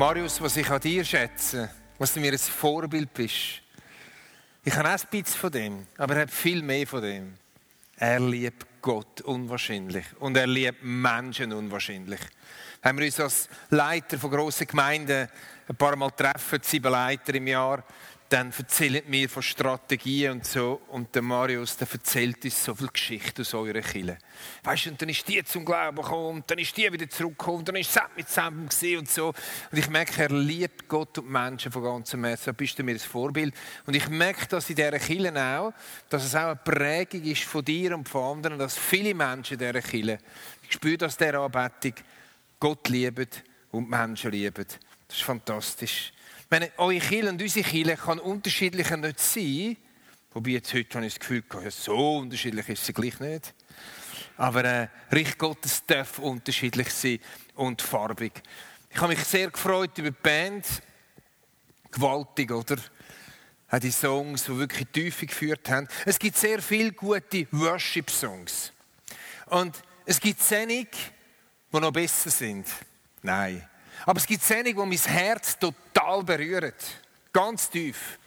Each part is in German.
Marius, was ich an dir schätze, was du mir ein Vorbild bist. Ich habe auch ein bisschen von dem, aber er hat viel mehr von dem. Er liebt Gott unwahrscheinlich und er liebt Menschen unwahrscheinlich. Haben wir uns als Leiter von grossen Gemeinden ein paar Mal treffen, sieben Leiter im Jahr, dann erzählt mir von Strategien und so. Und der Marius, der erzählt uns so viel Geschichte aus eurer Kille. Weißt du, und dann ist die zum Glauben gekommen, und dann ist die wieder zurückgekommen, und dann ist sie mit zusammen und so. Und ich merke, er liebt Gott und Menschen von ganzem Herzen. Da bist du mir ein Vorbild. Und ich merke dass in dieser Kille auch, dass es auch eine Prägung ist von dir und von anderen, dass viele Menschen in dieser Kille, ich spüre das dieser Anbetung, Gott lieben und Menschen lieben. Das ist fantastisch. Wenn eure Kirche und unsere Kirche kann unterschiedlicher nicht sein, wobei jetzt heute habe ich das Gefühl, ja, so unterschiedlich ist sie gleich nicht. Aber äh, Richt Gottes darf unterschiedlich sein und farbig. Ich habe mich sehr gefreut über die Band. Gewaltig, oder? Die Songs, die wirklich Tiefe geführt haben. Es gibt sehr viele gute Worship-Songs. Und es gibt wenig, die noch besser sind. Nein. Aber es gibt Szenen, die mein Herz total berühren. Ganz tief.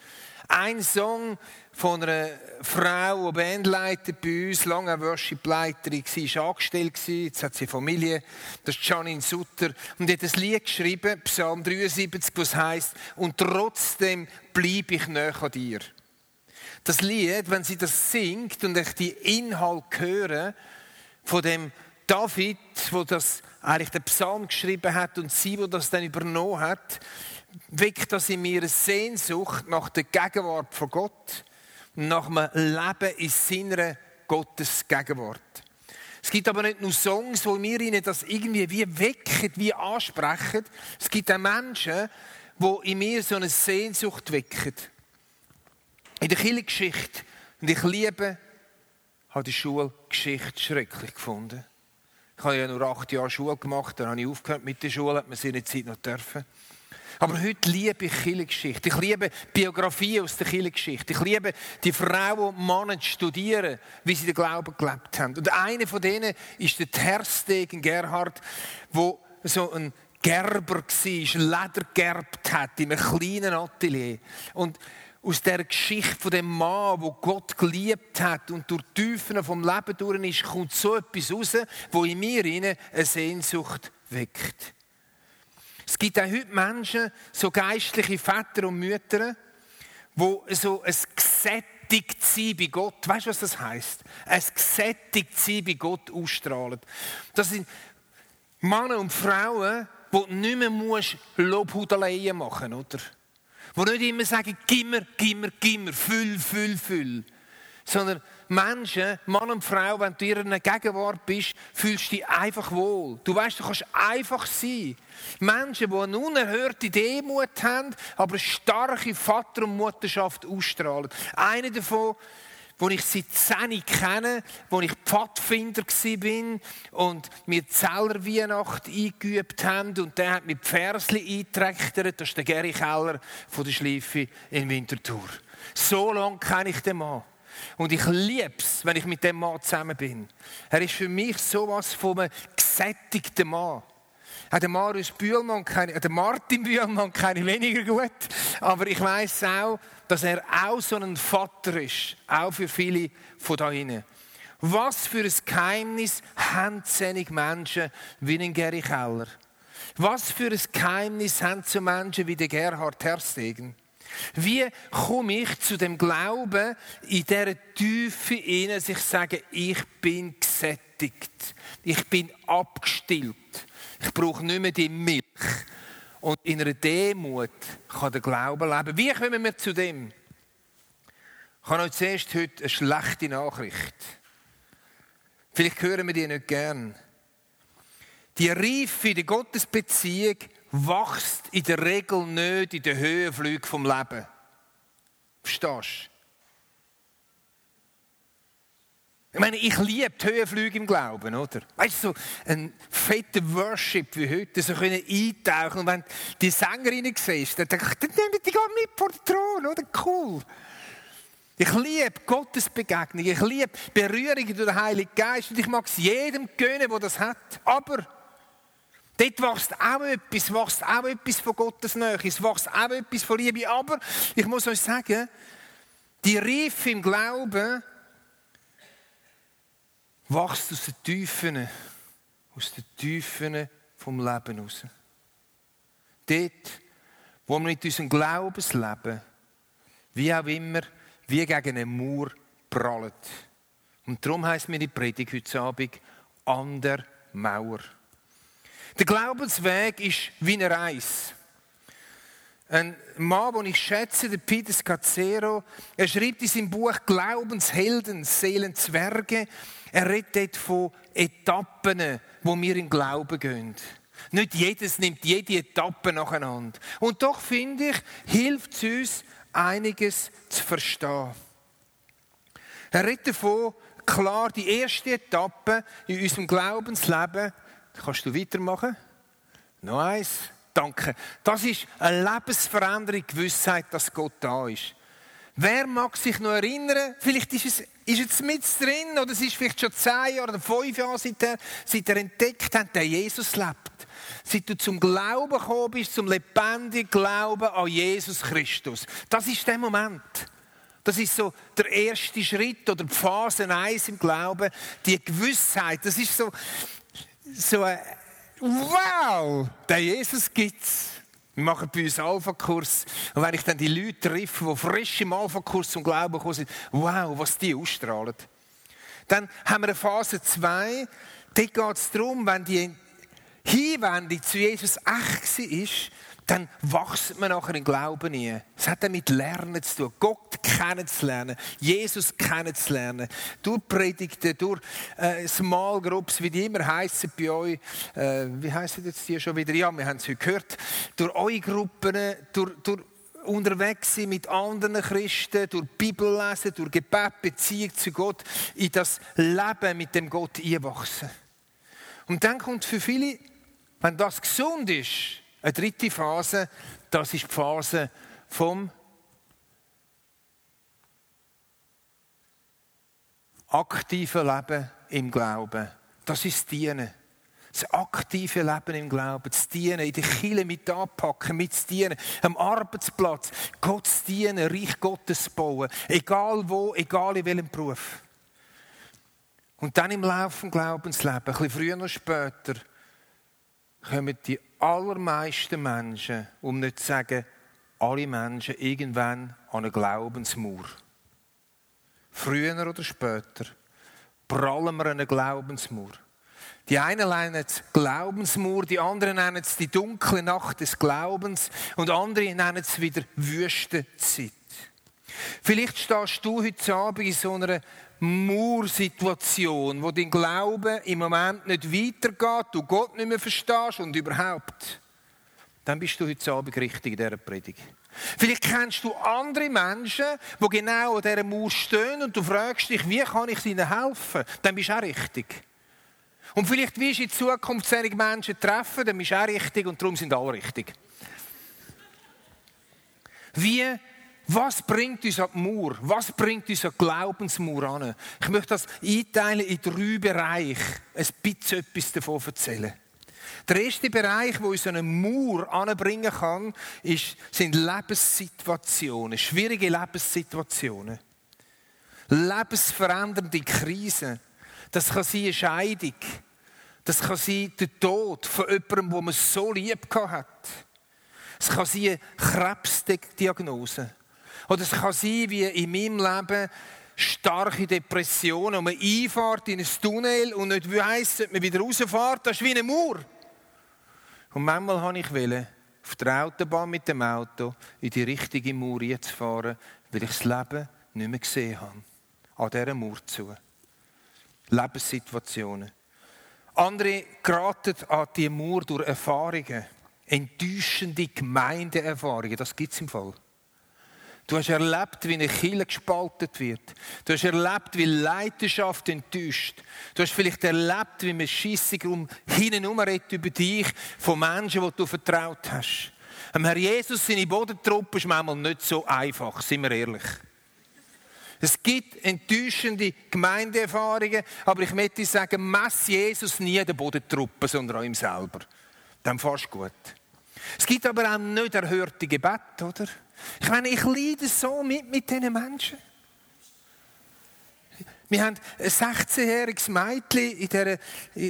Ein Song von einer Frau, die Bandleiter bei uns, lange Worship-Leiterin war, angestellt. Jetzt hat sie Familie. Das ist Janine Sutter. Und die hat ein Lied geschrieben, Psalm 73, was heisst, und trotzdem bleibe ich näher an dir. Das Lied, wenn sie das singt und ich die Inhalt höre, von dem David, wo das eigentlich den Psalm geschrieben hat und sie, wo das dann übernommen hat, weckt das in mir eine Sehnsucht nach der Gegenwart von Gott und nach einem Leben in seiner Gottes Gegenwart. Es gibt aber nicht nur Songs, wo mir ihnen das irgendwie wie wecken, wie ansprechen. Es gibt auch Menschen, die in mir so eine Sehnsucht wecken. In der Kirchengeschichte, und ich liebe, habe die Schulgeschichte schrecklich gefunden. Ich habe ja nur acht Jahre Schule gemacht, dann habe ich aufgehört mit der Schule, hat man seine Zeit noch dürfen. Aber heute liebe ich Kirchengeschichte. Ich liebe Biografien aus der Kirchengeschichte. Ich liebe die Frauen und Männer zu studieren, wie sie den Glauben gelebt haben. Und eine von denen ist der Terstegen Gerhard, wo so ein Gerber war, Leder gerbt hat in einem kleinen Atelier. Und aus der Geschichte von dem Mann, wo Gott geliebt hat und durch die Tiefen vom Leben durch ist, kommt so etwas raus, wo in mir eine Sehnsucht weckt. Es gibt auch heute Menschen, so geistliche Väter und Mütter, wo so ein gesättigt sein bei Gott, weißt du, was das heißt? Ein gesättigt sein bei Gott ausstrahlen. Das sind Männer und Frauen, die nicht mehr Lobhudeleien machen, oder? Die nicht immer sagen, gimmer, gimmer, gimmer, füll, füll, füll. Sondern Menschen, Mann und Frau, wenn du in ihrer Gegenwart bist, fühlst du dich einfach wohl. Du weißt, du kannst einfach sein. Menschen, die eine unerhörte Demut haben, aber eine starke Vater- und Mutterschaft ausstrahlen. Einer davon wo ich seit 10 kenne, wo ich Pfadfinder war und mir Zeller Weihnacht eingeübt haben und der hat mir die Versli eingeträchtert. Das ist der Gary Keller von der Schleife in Winterthur. So lange kenne ich den Mann. Und ich liebe es, wenn ich mit dem Mann zusammen bin. Er ist für mich sowas von einem gesättigten Mann. Auch der Marius Bühlmann, keine, der Martin Bühlmann kenne weniger gut, aber ich weiß auch, dass er auch so ein Vater ist, auch für viele von da hinten. Was für ein Geheimnis haben zehnig Menschen wie ein Gary Keller? Was für ein Geheimnis haben so Menschen wie der Gerhard Terstegen? Wie komme ich zu dem Glauben in dieser Tiefe in, dass ich sage, ich bin gesättigt, ich bin abgestillt, ich brauche nicht mehr die Milch, und in einer Demut kann der Glaube leben. Wie kommen wir zu dem? Ich habe euch zuerst heute eine schlechte Nachricht. Vielleicht hören wir die nicht gern. Die Reife, die Gottesbeziehung wächst in der Regel nicht in den Höhenflügen vom Leben. Verstehst du? Ich meine, ich liebe die Höhenflüge im Glauben, oder? Weißt du, so ein fetter Worship wie heute, so können eintauchen und wenn die Sängerinnen siehst, dann denke ich, dann nehmen die gar mit vor den Thron, oder? Cool. Ich liebe Gottes Begegnung, ich liebe Berührungen durch den Heiligen Geist und ich mag es jedem gönnen, der das hat. Aber dort wächst auch etwas, wächst auch etwas von Gottes Nähe, es wächst auch etwas von Liebe. Aber ich muss euch sagen, die Reife im Glauben, wächst aus den Tiefen, aus den Tiefen vom Leben raus. Dort, wo wir mit unserem Glaubensleben, wie auch immer, wie gegen einen Mauer prallen. Und darum heisst mir die Predigt heute Abend an der Mauer. Der Glaubensweg ist wie eine Reise. Ein Mann, den ich schätze, der Peter Scazzero, er schreibt in seinem Buch Glaubenshelden, Seelenzwerge. Er redet von Etappen, wo wir im Glauben gehen. Nicht jedes nimmt jede Etappe nacheinander. Und doch finde ich, hilft es uns, einiges zu verstehen. Er redet davon, klar, die erste Etappe in unserem Glaubensleben, kannst du weitermachen? Noch eins. Danke. Das ist eine Lebensveränderung, Gewissheit, dass Gott da ist. Wer mag sich noch erinnern, vielleicht ist es, ist es mit drin, oder es ist vielleicht schon zehn Jahre oder fünf Jahre, seit er, seit er entdeckt hat, der Jesus lebt. Seit du zum Glauben gekommen bist, zum lebendigen Glauben an Jesus Christus. Das ist der Moment. Das ist so der erste Schritt oder Phase 1 im Glauben, die Gewissheit. Das ist so, so ein, wow, der Jesus gibt's. Wir machen bei uns Alpha-Kurs. Und wenn ich dann die Leute treffe, die frisch im Alpha-Kurs zum Glauben gekommen sind, wow, was die ausstrahlen. Dann haben wir eine Phase 2. Dort geht es darum, wenn die Hinwendung zu Jesus echt war, dann wächst man nachher im Glauben nie. Es hat damit Lernen zu tun, Gott kennenzulernen, Jesus kennenzulernen. Durch Predigten, durch äh, Small Groups, wie die immer heißen bei euch. Äh, wie heißen jetzt die schon wieder? Ja, wir haben es heute gehört. Durch eure Gruppen, durch, durch unterwegs sein mit anderen Christen, durch Bibel lesen, durch Gebet, Beziehung zu Gott, in das Leben mit dem Gott einwachsen. Und dann kommt für viele, wenn das gesund ist, eine dritte Phase, das ist die Phase vom aktiven Leben im Glauben. Das ist das Dienen. Das aktive Leben im Glauben, das Dienen, in der Kirche mit anpacken, mit zu dienen, am Arbeitsplatz, Gott zu dienen, Reich Gottes bauen, egal wo, egal in welchem Beruf. Und dann im Laufe des Glaubensleben, ein bisschen früher oder später, kommen die allermeisten Menschen, um nicht zu sagen, alle Menschen irgendwann an eine Glaubensmauer. Früher oder später prallen wir an eine Glaubensmauer. Die einen nennen es Glaubensmauer, die anderen nennen es die dunkle Nacht des Glaubens und andere nennen es wieder Wüstenzeit. Vielleicht stehst du heute Abend in so einer Mauersituation, wo dein Glaube im Moment nicht weitergeht, du Gott nicht mehr verstehst und überhaupt, dann bist du heute Abend richtig in dieser Predigt. Vielleicht kennst du andere Menschen, die genau an dieser Mauer stehen und du fragst dich, wie kann ich ihnen helfen? Dann bist du auch richtig. Und vielleicht wirst du in Zukunft solche Menschen treffen, dann bist du auch richtig und darum sind alle richtig. Wie was bringt uns an die Mauer? Was bringt uns an die Glaubensmauer an? Ich möchte das einteilen in drei Bereiche. Ein bisschen etwas davon erzählen. Der erste Bereich, wo uns eine Mauer anbringen kann, ist, sind Lebenssituationen, schwierige Lebenssituationen. Lebensverändernde Krisen. Das kann sein eine Scheidung. Das kann sein der Tod von jemandem, wo man so lieb hat. Es kann sein eine Krebsdiagnose. Oder es kann sein, wie in meinem Leben, starke Depressionen und man einfahrt in ein Tunnel und nicht weiss, ob man wieder rausfährt. Das ist wie eine Mauer. Und manchmal habe ich wollen, auf der Autobahn mit dem Auto in die richtige Mauer zu fahren, weil ich das Leben nicht mehr gesehen habe. An dieser Mauer zu. Lebenssituationen. Andere geraten an diese Mauer durch Erfahrungen. enttäuschende Gemeindeerfahrungen, das gibt es im Fall. Du hast erlebt, wie eine Kille gespaltet wird. Du hast erlebt, wie Leidenschaft enttäuscht. Du hast vielleicht erlebt, wie man schissig um hinten redet über dich von Menschen, die du vertraut hast. Am Herr Jesus seine Bodentruppe ist manchmal nicht so einfach, sind wir ehrlich. Es gibt enttäuschende Gemeindeerfahrungen, aber ich möchte sagen, mess Jesus nie der Bodentruppe, sondern auch ihm selber. Dann fast gut. Es gibt aber auch nicht erhörte Gebete, oder? Ich meine, ich leide so mit mit diesen Menschen. Wir haben ein 16-jähriges Mädchen, in der,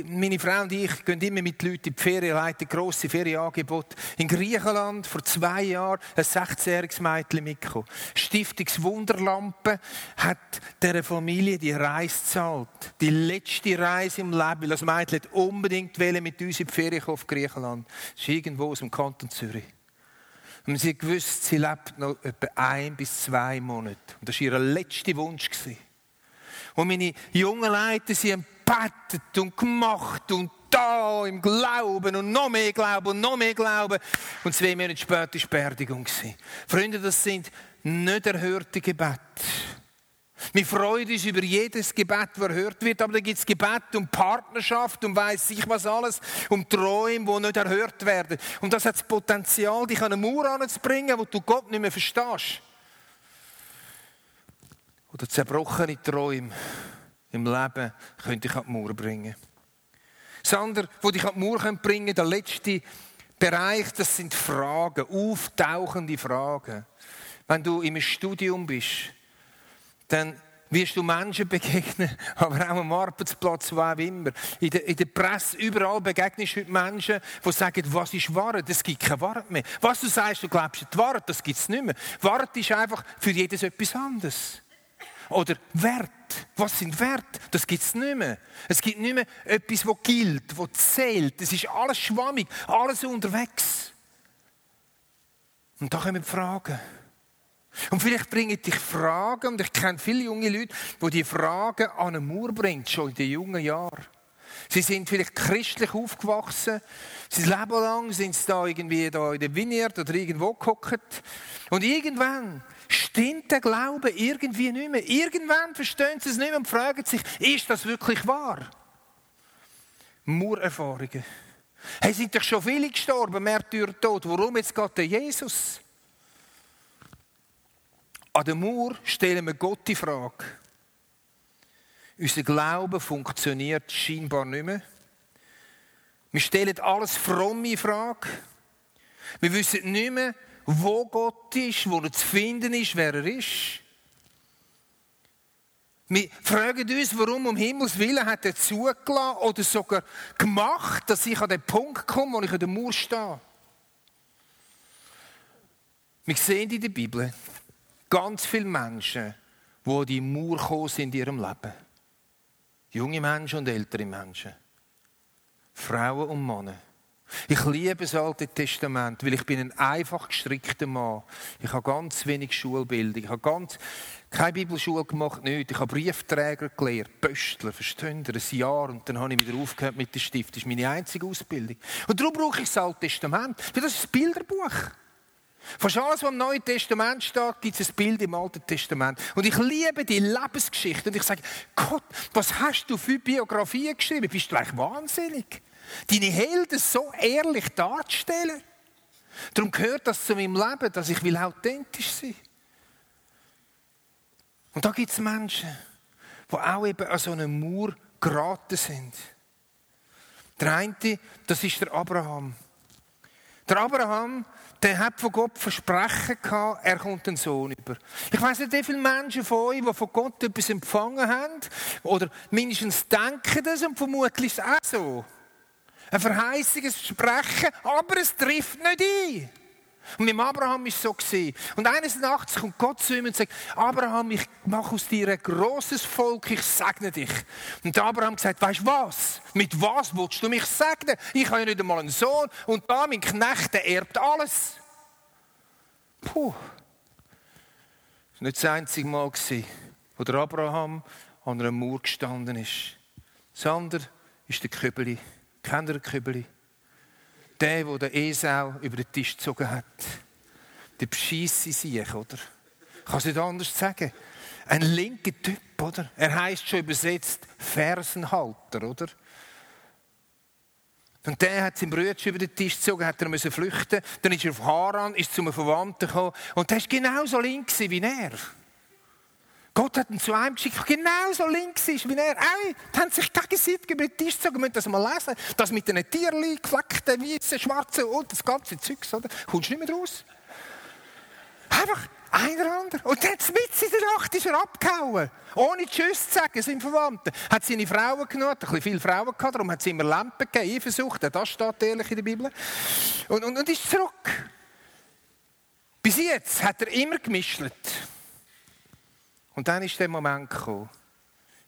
meine Frau und ich gehen immer mit Leuten in die Ferien, leiten grosse Ferienangebote. In Griechenland vor zwei Jahren ein 16-jähriges Mädchen mitgekommen. Stiftungswunderlampe hat dieser Familie die Reise gezahlt. Die letzte Reise im Leben, weil das Mädchen unbedingt mit uns in die Ferien auf Griechenland. Das ist irgendwo aus dem Kanton Zürich. Und sie gewusst, sie lebt noch etwa ein bis zwei Monate. Und das war ihr letzter Wunsch. Und meine jungen Leute, sie haben gebetet und gemacht und da im Glauben und noch mehr Glauben und noch mehr Glauben. Und zwei Monate später war die Beerdigung. Freunde, das sind nicht erhörte Gebete. Wir freuen uns über jedes Gebet, das erhört wird, aber da gibt es Gebet um Partnerschaft, um weiß ich was alles, um Träume, die nicht erhört werden. Und das hat das Potenzial, dich an eine Mauer anzubringen, wo du Gott nicht mehr verstehst. Oder zerbrochene Träume im Leben können dich an die Mauer bringen. Das andere, was dich an die Mauer bringen kann, der letzte Bereich, das sind Fragen, auftauchende Fragen. Wenn du im Studium bist, dann wirst du Menschen begegnen, aber auch am Arbeitsplatz, wo auch immer. In der, in der Presse, überall begegnest du heute Menschen, die sagen, was ist Wahrheit? Es gibt keine Wahrheit mehr. Was du sagst, du glaubst die Wahrheit, das gibt es nicht mehr. Wahrheit ist einfach für jedes etwas anderes. Oder Wert. Was sind Wert? Das gibt es nicht mehr. Es gibt nicht mehr etwas, das gilt, das zählt. Es ist alles schwammig, alles unterwegs. Und da kommen Fragen. Und vielleicht bringen dich Fragen, und ich kenne viele junge Leute, die die Fragen an eine Mauer bringen, schon in den jungen Jahren. Sie sind vielleicht christlich aufgewachsen. Sie Leben lang sind sie da irgendwie da in der Vineyard oder irgendwo gehockt. Und irgendwann stimmt der Glaube irgendwie nicht mehr. Irgendwann verstehen sie es nicht mehr und fragen sich, ist das wirklich wahr? Murerfahrungen. Hey, sind doch schon viele gestorben, Märtyrer tot. Warum jetzt geht der Jesus? An der Mauer stellen wir Gott die Frage. Unser Glaube funktioniert scheinbar nicht mehr. Wir stellen alles fromm in Frage. Wir wissen nicht mehr, wo Gott ist, wo er zu finden ist, wer er ist. Wir fragen uns, warum um Himmels Willen hat er zugelassen oder sogar gemacht, dass ich an den Punkt komme, wo ich an der Mauer stehe. Wir sehen in der Bibel ganz viele Menschen, die an die Mauer gekommen sind in ihrem Leben. Junge Menschen und ältere Menschen. Frauen und Männer. Ich liebe das Alte Testament, weil ich bin ein einfach gestrickter Mann. Ich habe ganz wenig Schulbildung. Ich habe ganz keine Bibelschule gemacht, nicht. Ich habe Briefträger gelehrt, Pöstler, versteht ihr, ein Jahr. Und dann habe ich wieder aufgehört mit dem Stift. Das ist meine einzige Ausbildung. Und darum brauche ich das Alte Testament. Weil das ist ein Bilderbuch. Fast alles, was im Neuen Testament steht, gibt es ein Bild im Alten Testament. Und ich liebe die Lebensgeschichte. Und ich sage, Gott, was hast du für Biografien geschrieben? Bist du eigentlich wahnsinnig? deine Helden so ehrlich darzustellen. Darum gehört das zu meinem Leben, dass ich will authentisch sein Und da gibt es Menschen, die auch eben an so einem Mauer geraten sind. Der eine, das ist der Abraham. Der Abraham, der hat von Gott Versprechen gehabt, er kommt einen Sohn über. Ich weiß nicht, wie viele Menschen von euch, die von Gott etwas empfangen haben, oder mindestens denken das und vermutlich ist es auch so. Ein Verheißung, ein Versprechen, aber es trifft nicht ein. Und mit Abraham war es so. Und eines Nachts kommt Gott zu ihm und sagt, Abraham, ich mache aus dir ein grosses Volk, ich segne dich. Und Abraham sagt, weißt du was? Mit was willst du mich segnen? Ich habe ja nicht einmal einen Sohn und da mein Knecht, der erbt alles. Puh. Das war nicht das einzige Mal, wo der Abraham an einer Mauer gestanden ist. Das andere ist der Köbeli. Kennt ihr Kübeli? Der, der den Esau über den Tisch gezogen hat. Der bescheisse sich, oder? Kann es nicht anders sagen. Ein linker Typ, oder? Er heißt schon übersetzt Fersenhalter, oder? Und der hat seinen Bruder über den Tisch gezogen, hat er müssen flüchten. Dann ist er auf Haran, ist zu einem Verwandten gekommen. Und der war genauso links wie er. Gott hat ihn zu einem geschickt, der genauso links ist wie er. Die haben sich gegenseitig über den Tisch gezogen. Wir müssen das mal lesen. Das mit den Tierchen, gefleckten, weißen, schwarzen und das ganze Zeugs, oder? Kommst du nicht mehr raus? Einfach einer andere. Und jetzt mit in der Nacht ist er abgehauen. Ohne Tschüss zu sagen, sind Verwandten. Hat seine Frauen genommen, hat ein bisschen viele Frauen gehabt, darum hat sie immer Lampen gegeben, Eifersucht, das steht ehrlich in der Bibel. Und, und, und ist zurück. Bis jetzt hat er immer gemischelt. Und dann ist der Moment gekommen.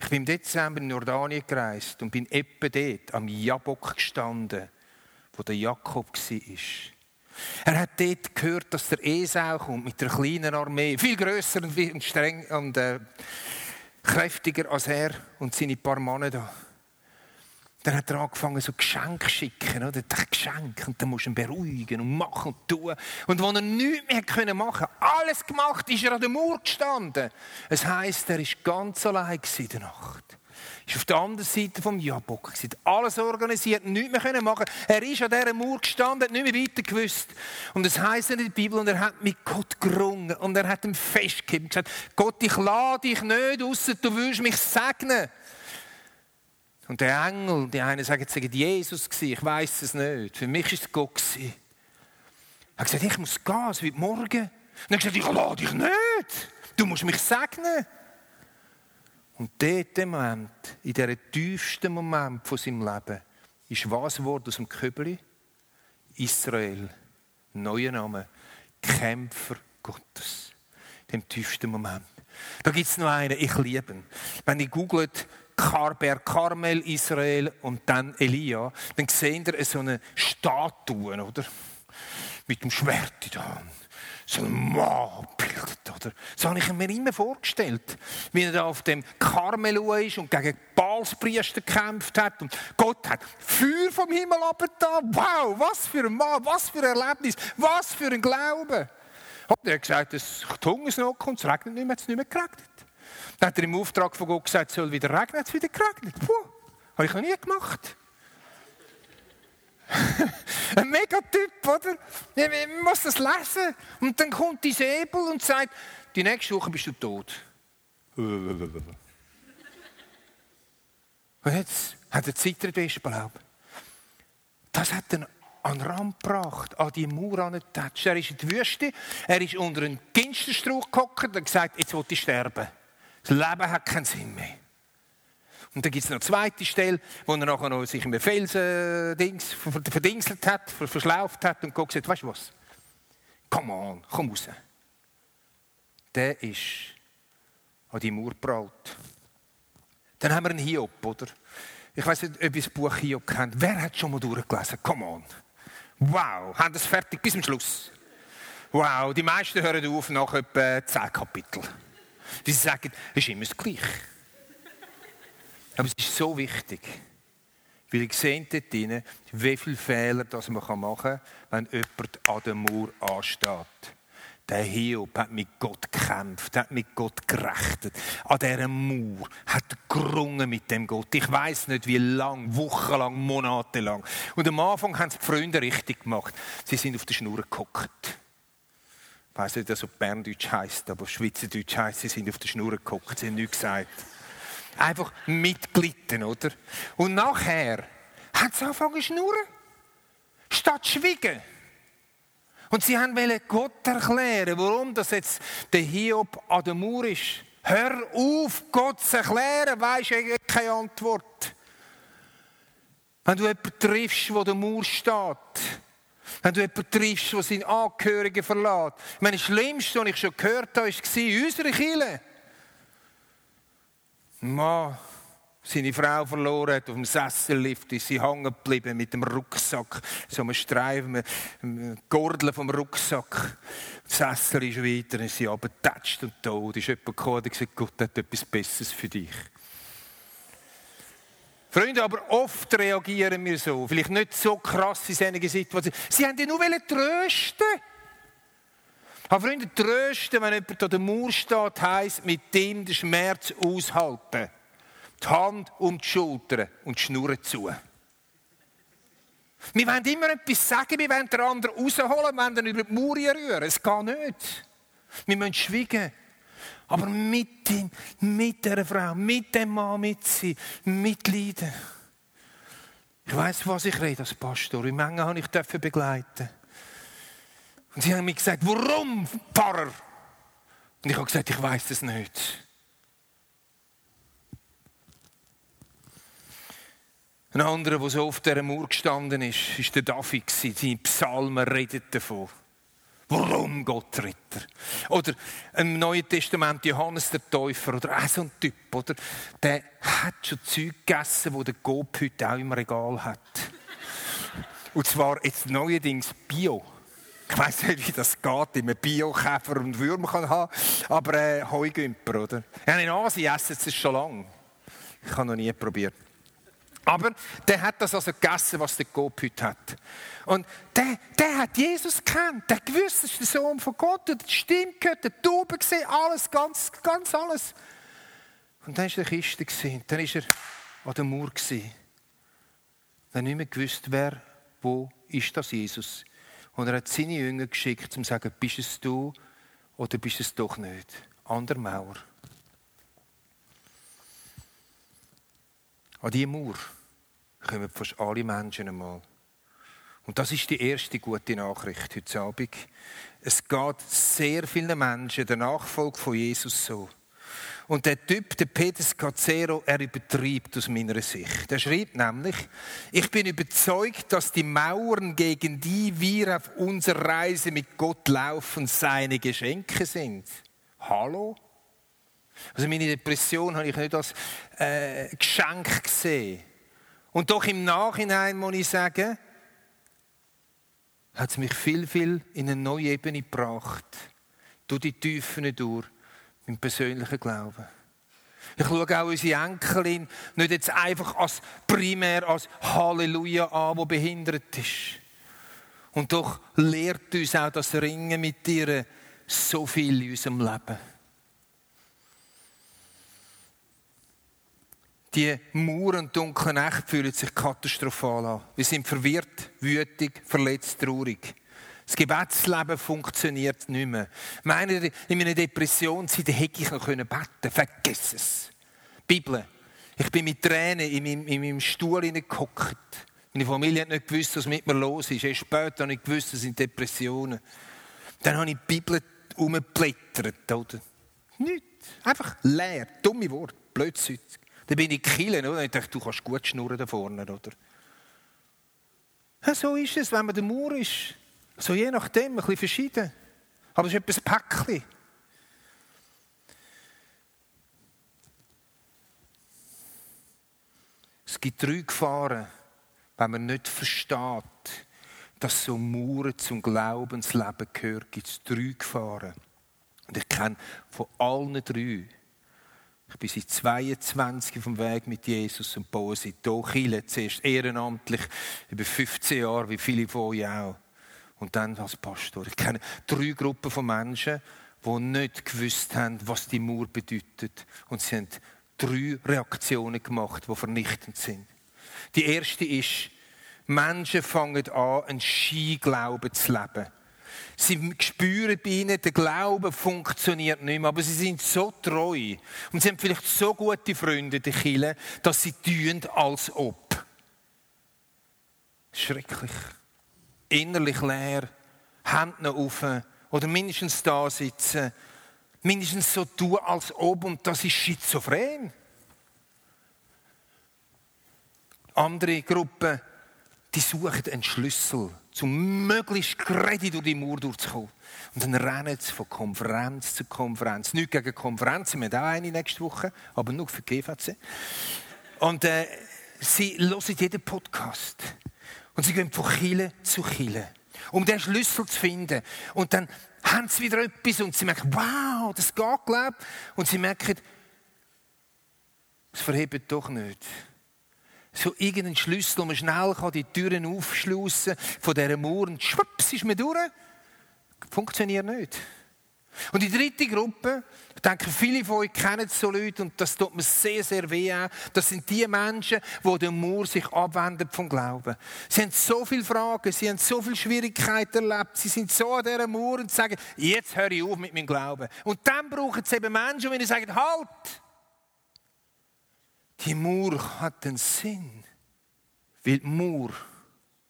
Ich bin im Dezember in Jordanien gereist und bin etwa dort am Jabok gestanden, wo der Jakob war. Er hat dort gehört, dass der Esau kommt mit der kleinen Armee, viel grösser und streng und äh, kräftiger als er und seine paar Männer da. Dann hat er angefangen, so Geschenke zu schicken, oder? Geschenke. Und dann musst du ihn beruhigen und machen und tun. Und wo er nichts mehr können machen alles gemacht, ist er an der Mauer gestanden. Es heisst, er war ganz allein in der Nacht. Er war auf der anderen Seite vom Jabok. Alles organisiert, nichts mehr können machen. Er ist an dieser Mauer gestanden, hat nicht mehr weiter gewusst. Und es heisst in der Bibel, und er hat mit Gott gerungen. Und er hat ihm festgegeben und gesagt, Gott, ich lade dich nicht raus, du willst mich segnen. Und der Engel, die einen sagen, es sei Jesus gewesen, ich weiß es nicht. Für mich war es Gott. Er hat gesagt, ich muss gehen, es wird morgen. Und er hat gesagt, ich lade dich nicht. Du musst mich segnen. Und dort im Moment, in diesem tiefsten Moment von seinem Leben, ist was Wort aus dem Köbeli? Israel. Neuer Name. Kämpfer Gottes. Dem tiefsten Moment. Da gibt es noch einen, ich liebe ihn. Wenn ihr googelt, Karber Karmel, Israel und dann Elia, dann seht ihr so eine Statue, oder? Mit dem Schwert in der Hand. So ein Mann oder? So habe ich mir immer vorgestellt. Wie er da auf dem Karmel ist und gegen Balspriester gekämpft hat und Gott hat Feuer vom Himmel abgetan. Wow, was für ein Mann, was für ein Erlebnis, was für ein Glaube. Und er hat gesagt, es die Hungersnot kommt, es regnet nicht mehr, es ist nicht mehr geregnet. Dann hat er im Auftrag von Gott gesagt, es soll wieder regnen, es wieder geregnet. Puh, habe ich noch nie gemacht. Ein Megatyp, oder? Man muss das lesen. Und dann kommt die Säbel und sagt, die nächste Woche bist du tot. Und jetzt hat er Zittert Wespenlaub. Das hat er an den Rand gebracht, an die Mauer angetatscht. Er ist in die Wüste, er ist unter einen Ginsterstrauch gehockt und gesagt, jetzt will ich sterben. Das Leben hat keinen Sinn mehr. Und dann gibt es noch eine zweite Stelle, wo er nachher noch sich im Felsen Dings, verdingselt hat, verschlauft hat und Gott gesagt, weißt du was? Come on, komm raus. Der ist an die Mauer gebraut. Dann haben wir einen Hiob, oder? Ich weiß nicht, ob ihr das Buch Hiob kennt. Wer hat schon mal durchgelesen? Come on. Wow, haben das fertig bis zum Schluss. Wow, die meisten hören auf nach etwa 10 Kapiteln. Die sagen, es ist immer das Gleiche. Aber es ist so wichtig. Weil ich sehe dort drin, wie viele Fehler das man machen kann, wenn jemand an der Mauer ansteht. Der Hiob hat mit Gott gekämpft, hat mit Gott gerechnet. An dieser Mauer hat er gerungen mit dem Gott. Ich weiß nicht, wie lang, wochenlang, monatelang. Und am Anfang haben es die Freunde richtig gemacht. Sie sind auf der Schnur geguckt. Ich weiß nicht, was so Berndeutsch heisst, aber Schweizerdeutsch heisst, sie sind auf der Schnur geguckt, sie haben nichts gesagt. Einfach mitglitten, oder? Und nachher hat sie angefangen zu schnurren. Statt schwiegen. Und sie wollen Gott erklären, warum das jetzt der Hiob an der Mauer ist. Hör auf, Gott zu erklären, weisst du keine Antwort. Wenn du jemanden triffst, der der Mauer steht, wenn du jemanden triffst, der seine Angehörigen verlässt. Ich meine, das Schlimmste, was ich schon gehört habe, war unsere Kirche. Ein Mann seine Frau verloren hat, auf dem Sessellift ist sie hängen geblieben mit dem Rucksack, so einem Streifen, einem Gordel vom Rucksack. Der Sessel ist weiter, ist sie aber und tot. Ist jemand gekommen und gesagt, Gott hat etwas Besseres für dich. Freunde, aber oft reagieren wir so. Vielleicht nicht so krass in solchen Situationen. Sie haben ja nur trösten. Aber Freunde, trösten, wenn jemand an der Mauer steht, heisst, mit dem den Schmerz aushalten. Die Hand um die Schulter und die Schnur zu. Wir wollen immer etwas sagen, wir wollen den anderen rausholen, wir wollen ihn über die Mauer rühren. Es geht nicht. Wir müssen schweigen. Aber mit ihm, mit der Frau, mit dem Mann, mit sie, mitleiden. Ich weiß, was ich rede als Pastor. In Menge habe ich begleiten. Und sie haben mir gesagt, warum, Pfarrer? Und ich habe gesagt, ich weiß es nicht. Ein anderer, der so auf dieser Mauer gestanden ist, ist der David. Seine Psalmen reden davon. Warum Gott Ritter? Oder im Neuen Testament Johannes der Täufer oder auch so ein Typ, oder? Der hat schon Zeug gegessen, wo der Gott heute auch im Regal hat. Und zwar jetzt neuerdings Bio. Ich weiß nicht, wie das geht, wie man Bio-Käfer und Würmer kann haben aber äh, Heugümper, oder? Ja, in Asien essen sie es schon lange. Ich habe noch nie probiert. Aber der hat das also gegessen, was der Gott heute hat. Und der, der hat Jesus kennt, der gewusst, das ist der Sohn von Gott, der die Stimme gehört, der Tauben gesehen, alles, ganz, ganz alles. Und dann war er der Kiste, gewesen. dann war er an der Mauer. Gewesen. Dann nicht mehr gewusst, wer, wo ist das Jesus. Und er hat seine Jünger geschickt, um zu sagen, bist es du oder bist es doch nicht. An der Mauer. An diese Mauer kommen fast alle Menschen einmal. Und das ist die erste gute Nachricht heute Abend. Es geht sehr vielen Menschen der Nachfolge von Jesus so. Und der Typ, der Peter Scazzero, er übertreibt aus meiner Sicht. Er schreibt nämlich, ich bin überzeugt, dass die Mauern, gegen die wir auf unserer Reise mit Gott laufen, seine Geschenke sind. Hallo? Also meine Depression habe ich nicht als äh, Geschenk gesehen. Und doch im Nachhinein muss ich sagen, hat es mich viel, viel in eine neue Ebene gebracht. Durch die Tiefen durch, im persönlichen Glauben. Ich schaue auch unsere Enkelin nicht jetzt einfach als primär als Halleluja an, wo behindert ist. Und doch lehrt uns auch das Ringen mit dir so viel in unserem Leben. Die Mauern und dunklen Nächte fühlen sich katastrophal an. Wir sind verwirrt, wütig, verletzt, traurig. Das Gebetsleben funktioniert nicht mehr. Meine, in meiner Depressionszeit hätte ich noch beten können. Vergiss es. Bibel. Ich bin mit Tränen in meinem, in meinem Stuhl hineingehockt. Meine Familie hat nicht gewusst, was mit mir los ist. Erst später habe ich gewusst, das sind Depressionen. Dann habe ich die Bibel umgeblättert, oder? Nichts. Einfach leer. Dumme Worte. Blödsinn. Dann bin ich Kille, oder? Ich dachte, du kannst gut schnurren da vorne, oder? Ja, so ist es, wenn man der Mauer ist. So je nachdem, ein bisschen verschieden. Aber es ist etwas Päckchen. Es gibt drei Gefahren, wenn man nicht versteht, dass so Mauern zum Glaubensleben gehört. Gibt drei Gefahren. Und ich kenne von allen drei ich bin seit 22 auf dem Weg mit Jesus und baue seit hier zuerst ehrenamtlich über 15 Jahre, wie viele von euch auch. Und dann als Pastor. Ich kenne drei Gruppen von Menschen, die nicht gewusst haben, was die Mauer bedeutet. Und sie haben drei Reaktionen gemacht, die vernichtend sind. Die erste ist, Menschen fangen an, einen Skiglauben zu leben. Sie spüren bei ihnen, der Glaube funktioniert nicht mehr, aber sie sind so treu und sie haben vielleicht so gute Freunde, die Kille, dass sie tun, als ob. Schrecklich. Innerlich leer, Hände noch auf oder mindestens da sitzen, mindestens so tun, als ob und das ist schizophren. Andere Gruppen, die suchen einen Schlüssel um möglichst gerade durch die Mauer durchzukommen. Und dann rennen sie von Konferenz zu Konferenz. Nicht gegen Konferenzen, wir haben auch eine nächste Woche, aber nur für GVC. Und äh, sie hören jeden Podcast. Und sie gehen von Kille zu Kille, um den Schlüssel zu finden. Und dann haben sie wieder etwas und sie merken, wow, das geht, glaube Und sie merken, es verhebt doch nicht. So irgendeinen Schlüssel, wo man schnell die Türen aufschliessen kann, von dieser Mauer und schwupps ist man durch. Funktioniert nicht. Und die dritte Gruppe, ich denke, viele von euch kennen so Leute und das tut mir sehr, sehr weh an. Das sind die Menschen, die den Mauer sich abwenden vom Glauben. Sie haben so viele Fragen, sie haben so viele Schwierigkeiten erlebt, sie sind so an dieser Mauer und sagen, jetzt höre ich auf mit meinem Glauben. Und dann brauchen sie eben Menschen, die sagen, halt! Die Mauer hat einen Sinn. Weil die Mauer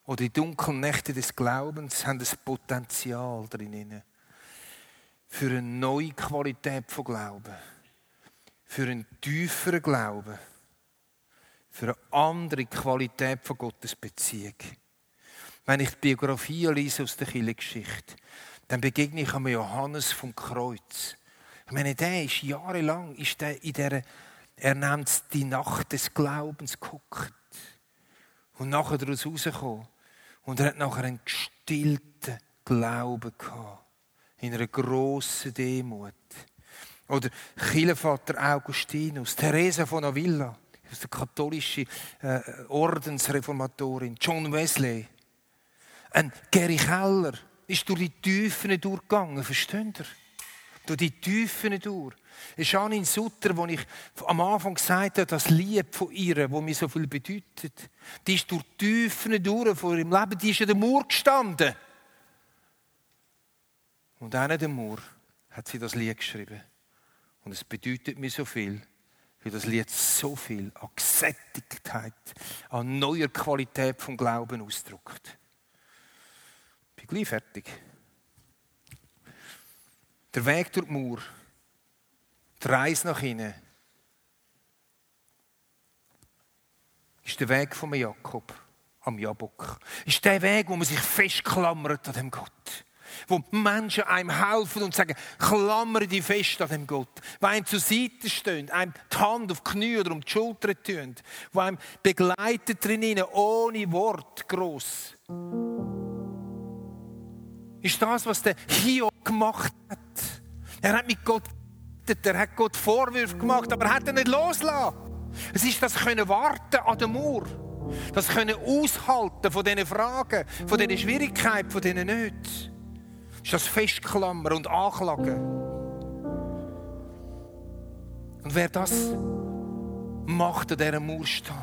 oder die dunklen Nächte des Glaubens haben das Potenzial drin. Für eine neue Qualität von Glauben. Für einen tieferen Glauben. Für eine andere Qualität von Gottes Beziehung. Wenn ich die Biografie lese aus der Kirchengeschichte, dann begegne ich einmal Johannes vom Kreuz. Ich meine, der ist jahrelang ist der in dieser er nennt die Nacht des Glaubens geguckt. Und nachher daraus rausgekommen. Und er hat nachher einen gestillten Glauben gehabt. In einer grossen Demut. Oder Kirchenvater Augustinus, Teresa von Avila, der katholische äh, Ordensreformatorin, John Wesley. Ein Gary Keller ist durch die Tiefen durchgegangen, versteht ihr? Durch die Tiefen durch. Janine Sutter, wo ich am Anfang gesagt habe, das Lied von ihr, wo mir so viel bedeutet, die ist durch die Tiefen durch von ihrem Leben, die ist an der Mauer gestanden. Und an der Mauer hat sie das Lied geschrieben. Und es bedeutet mir so viel, weil das Lied so viel an Gesättigkeit, an neuer Qualität vom Glauben ausdrückt. Ich bin gleich fertig. Der Weg durch die Mauer die Reise nach innen ist der Weg von Jakob am Jabok. Ist der Weg, wo man sich festklammert an dem Gott. Wo Menschen einem helfen und sagen, klammere dich fest an dem Gott. Wo einem zur Seite stehen, einem die Hand auf die Knie oder um die Schulter tun. Wo einem begleitet drinnen, ohne Wort, gross. Ist das, was der Hiob gemacht hat. Er hat mit Gott gebetet, er hat Gott Vorwürfe gemacht, aber er hat ihn nicht losgelassen. Es ist das können warten an der Mauer. Das können aushalten von diesen Fragen, von diesen Schwierigkeiten, von diesen Nöten. ist das Festklammern und Anklagen. Und wer das macht an dieser Mauer stehen,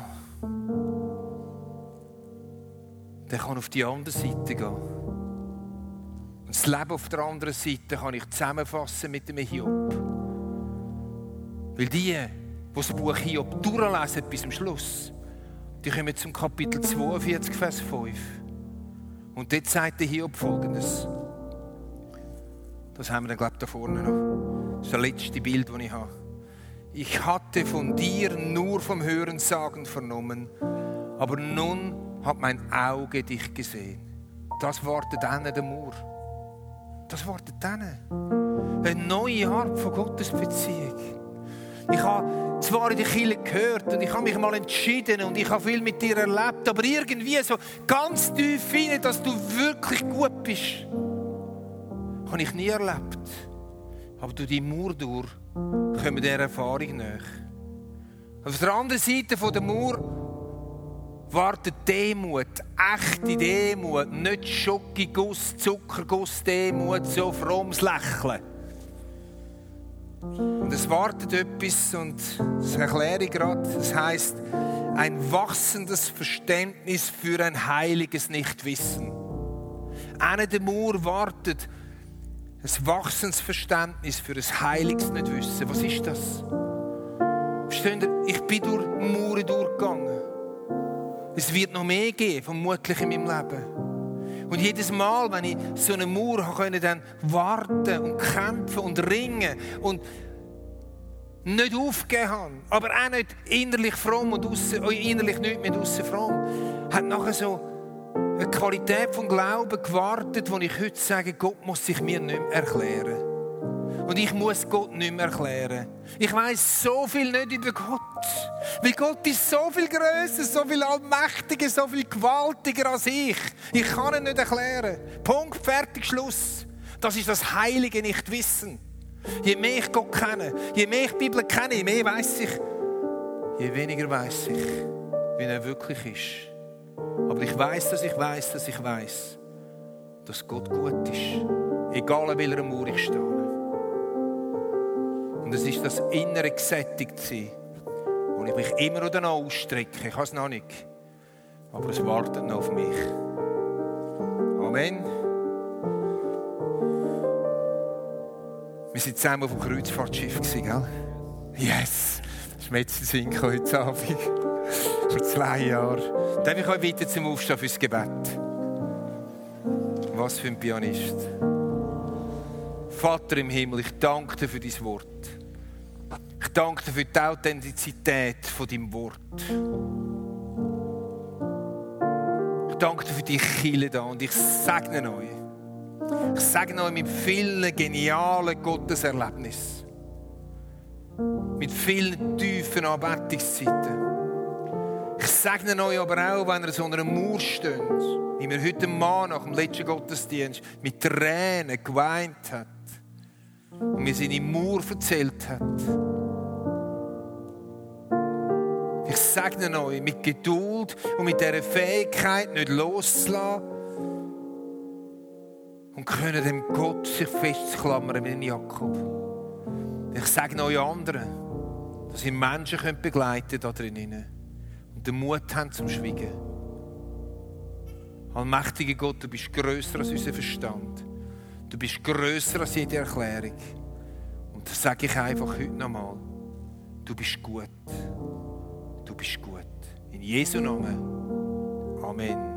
der kann auf die andere Seite gehen. Und das Leben auf der anderen Seite kann ich zusammenfassen mit dem Hiob. Weil die, die das Buch Hiob durchlesen bis zum Schluss, die kommen zum Kapitel 42, Vers 5. Und dort sagt der Hiob folgendes. Das haben wir dann, glaube ich, da vorne noch. Das ist das letzte Bild, das ich habe. Ich hatte von dir nur vom Hörensagen vernommen, aber nun hat mein Auge dich gesehen. Das wartet dann der Mur. Das wartet dann. Eine neue Art von Gottesbeziehung. Ich habe zwar in der Kirche gehört und ich habe mich mal entschieden und ich habe viel mit dir erlebt, aber irgendwie so ganz tief hinein, dass du wirklich gut bist, habe ich nie erlebt. Aber durch die Mauer durch kommen dieser Erfahrung nach. Auf der anderen Seite der Mauer wartet Demut, echte Demut, nicht Schokoguss, Zuckerguss, Demut, so frommes Lächeln. Und es wartet etwas und das erkläre ich gerade. Das heißt ein wachsendes Verständnis für ein heiliges Nichtwissen. Einer der Mauer wartet ein wachsendes Verständnis für ein heiliges Nichtwissen. Was ist das? Versteht ihr? Ich bin durch Mauern durchgegangen. Es wird noch mehr geben, vermutlich in meinem Leben. Und jedes Mal, wenn ich so eine Mauer konnte, dann warten und kämpfen und ringen und nicht aufgegeben habe, aber auch nicht innerlich fromm und aussen, innerlich nicht mehr aussen fromm, hat nachher so eine Qualität von Glauben gewartet, wo ich heute sage, Gott muss sich mir nicht mehr erklären. Und ich muss Gott nicht mehr erklären. Ich weiß so viel nicht über Gott. Weil Gott ist so viel größer, so viel allmächtiger, so viel gewaltiger als ich. Ich kann ihn nicht erklären. Punkt, fertig, Schluss. Das ist das heilige Nichtwissen. Je mehr ich Gott kenne, je mehr ich die Bibel kenne, je mehr weiß ich, je weniger weiß ich. wie er wirklich ist. Aber ich weiß, dass ich weiß, dass ich weiß, dass Gott gut ist. Egal an welcher Mauer ich stehe. Und es ist das innere gesättigt wo ich mich immer noch ausstrecke. Ich habe es noch nicht. Aber es wartet noch auf mich. Amen. Wir waren zusammen auf dem Kreuzfahrtschiff, gell? Yes! Das Sinn heute Abend. Vor zwei Jahren. Darf ich euch weiter zum Aufstehen fürs Gebet? Was für ein Pianist. Vater im Himmel, ich danke dir für dein Wort. Ich danke dir für die Authentizität von deinem Wort. Ich danke dir für die Kille da und ich segne euch. Ich segne euch mit vielen genialen Gotteserlebnissen. Mit vielen tiefen Anbetungszeiten. Ich segne euch aber auch, wenn ihr so einer Mauer steht, wie mir heute Mann nach dem letzten Gottesdienst mit Tränen geweint hat und mir seine Mauer erzählt hat. Ich segne euch mit Geduld und mit dieser Fähigkeit, nicht loszulassen und können dem Gott sich festklammern wie ein Jakob. Ich segne euch anderen, dass ihr Menschen könnt begleiten da drinnen und den Mut haben zum Schweigen. Allmächtiger Gott, du bist größer als unser Verstand. Du bist größer als jede Erklärung. Und das sage ich einfach heute nochmal. Du bist gut. Du bist gut. In Jesu Namen. Amen.